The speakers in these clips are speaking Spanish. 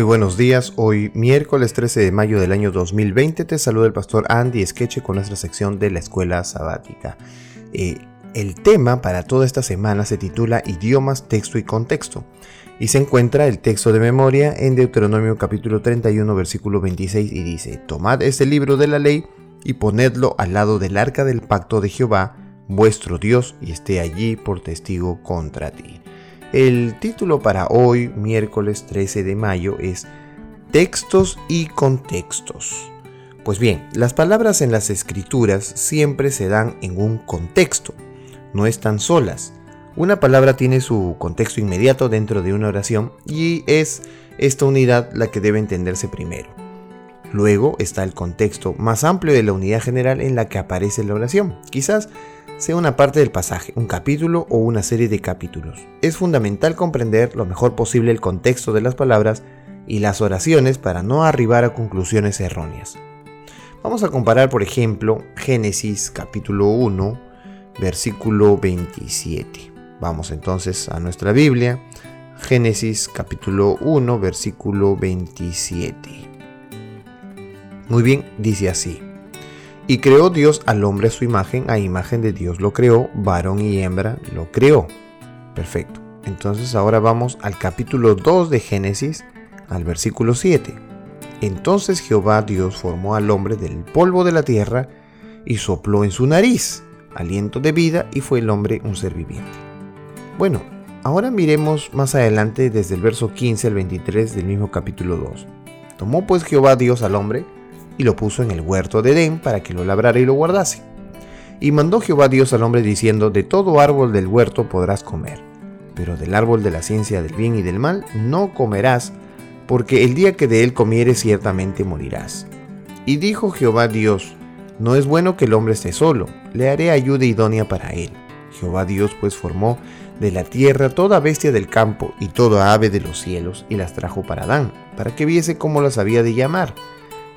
Muy buenos días, hoy miércoles 13 de mayo del año 2020 te saluda el pastor Andy Skeche con nuestra sección de la escuela sabática. Eh, el tema para toda esta semana se titula Idiomas, Texto y Contexto y se encuentra el texto de memoria en Deuteronomio capítulo 31 versículo 26 y dice, Tomad este libro de la ley y ponedlo al lado del arca del pacto de Jehová, vuestro Dios, y esté allí por testigo contra ti. El título para hoy, miércoles 13 de mayo, es Textos y contextos. Pues bien, las palabras en las escrituras siempre se dan en un contexto, no están solas una palabra tiene su contexto inmediato dentro de una oración y es esta unidad la que debe entenderse primero. Luego está el contexto más amplio de la unidad general en la que aparece la oración. Quizás sea una parte del pasaje, un capítulo o una serie de capítulos. Es fundamental comprender lo mejor posible el contexto de las palabras y las oraciones para no arribar a conclusiones erróneas. Vamos a comparar, por ejemplo, Génesis capítulo 1, versículo 27. Vamos entonces a nuestra Biblia, Génesis capítulo 1, versículo 27. Muy bien, dice así. Y creó Dios al hombre a su imagen, a imagen de Dios lo creó, varón y hembra lo creó. Perfecto. Entonces ahora vamos al capítulo 2 de Génesis, al versículo 7. Entonces Jehová Dios formó al hombre del polvo de la tierra y sopló en su nariz aliento de vida y fue el hombre un ser viviente. Bueno, ahora miremos más adelante desde el verso 15 al 23 del mismo capítulo 2. Tomó pues Jehová Dios al hombre y lo puso en el huerto de Edén para que lo labrara y lo guardase. Y mandó Jehová Dios al hombre diciendo, de todo árbol del huerto podrás comer, pero del árbol de la ciencia del bien y del mal no comerás, porque el día que de él comieres ciertamente morirás. Y dijo Jehová Dios, no es bueno que el hombre esté solo, le haré ayuda idónea para él. Jehová Dios pues formó de la tierra toda bestia del campo y toda ave de los cielos, y las trajo para Adán, para que viese cómo las había de llamar.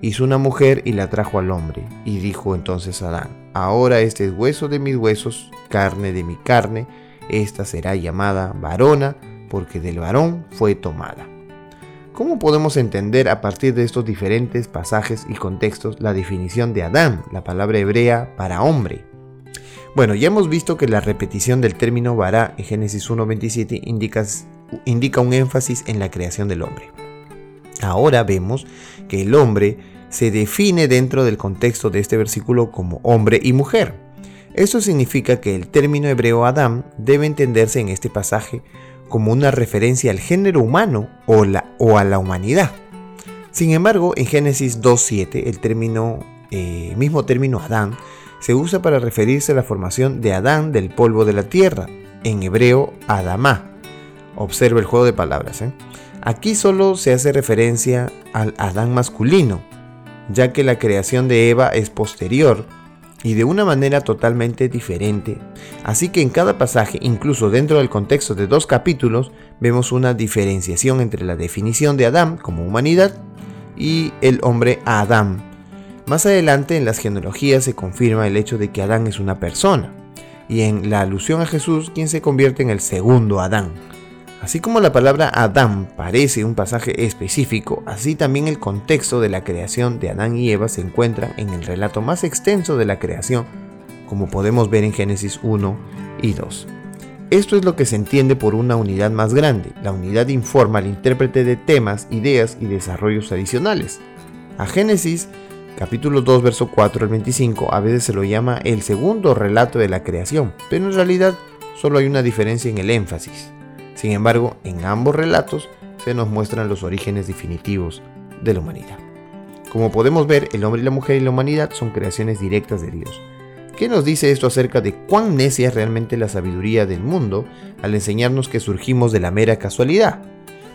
hizo una mujer y la trajo al hombre. Y dijo entonces Adán, ahora este es hueso de mis huesos, carne de mi carne, esta será llamada varona, porque del varón fue tomada. ¿Cómo podemos entender a partir de estos diferentes pasajes y contextos la definición de Adán, la palabra hebrea para hombre? Bueno, ya hemos visto que la repetición del término vará en Génesis 1.27 indica, indica un énfasis en la creación del hombre. Ahora vemos que el hombre se define dentro del contexto de este versículo como hombre y mujer. Esto significa que el término hebreo Adam debe entenderse en este pasaje como una referencia al género humano o, a la humanidad. Sin embargo, en Génesis 2.7, el término, eh, mismo término Adán se usa para referirse a la formación de Adán del polvo de la tierra, en hebreo Adamá. Observa el juego de palabras. ¿eh? Aquí solo se hace referencia al Adán masculino, ya que la creación de Eva es posterior y de una manera totalmente diferente. Así que en cada pasaje, incluso dentro del contexto de dos capítulos, vemos una diferenciación entre la definición de Adán como humanidad y el hombre Adán. Más adelante en las genealogías se confirma el hecho de que Adán es una persona, y en la alusión a Jesús quien se convierte en el segundo Adán. Así como la palabra Adán parece un pasaje específico, así también el contexto de la creación de Adán y Eva se encuentra en el relato más extenso de la creación, como podemos ver en Génesis 1 y 2. Esto es lo que se entiende por una unidad más grande. La unidad informa al intérprete de temas, ideas y desarrollos adicionales. A Génesis capítulo 2, verso 4 al 25 a veces se lo llama el segundo relato de la creación, pero en realidad solo hay una diferencia en el énfasis. Sin embargo, en ambos relatos se nos muestran los orígenes definitivos de la humanidad. Como podemos ver, el hombre y la mujer y la humanidad son creaciones directas de Dios. ¿Qué nos dice esto acerca de cuán necia es realmente la sabiduría del mundo al enseñarnos que surgimos de la mera casualidad?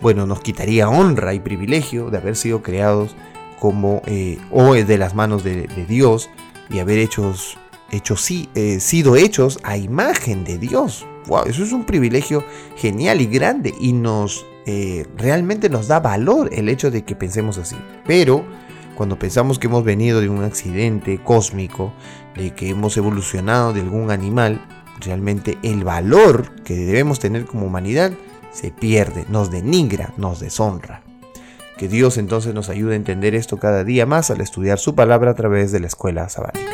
Bueno, nos quitaría honra y privilegio de haber sido creados como eh, o de las manos de, Dios y haber hechos hechos, eh, sido hechos a imagen de Dios. Wow, eso es un privilegio genial y grande y nos eh, realmente nos da valor el hecho de que pensemos así. Pero cuando pensamos que hemos venido de un accidente cósmico, de que hemos evolucionado de algún animal, realmente el valor que debemos tener como humanidad se pierde, nos denigra, nos deshonra. Que Dios entonces nos ayude a entender esto cada día más al estudiar su palabra a través de la escuela sabática.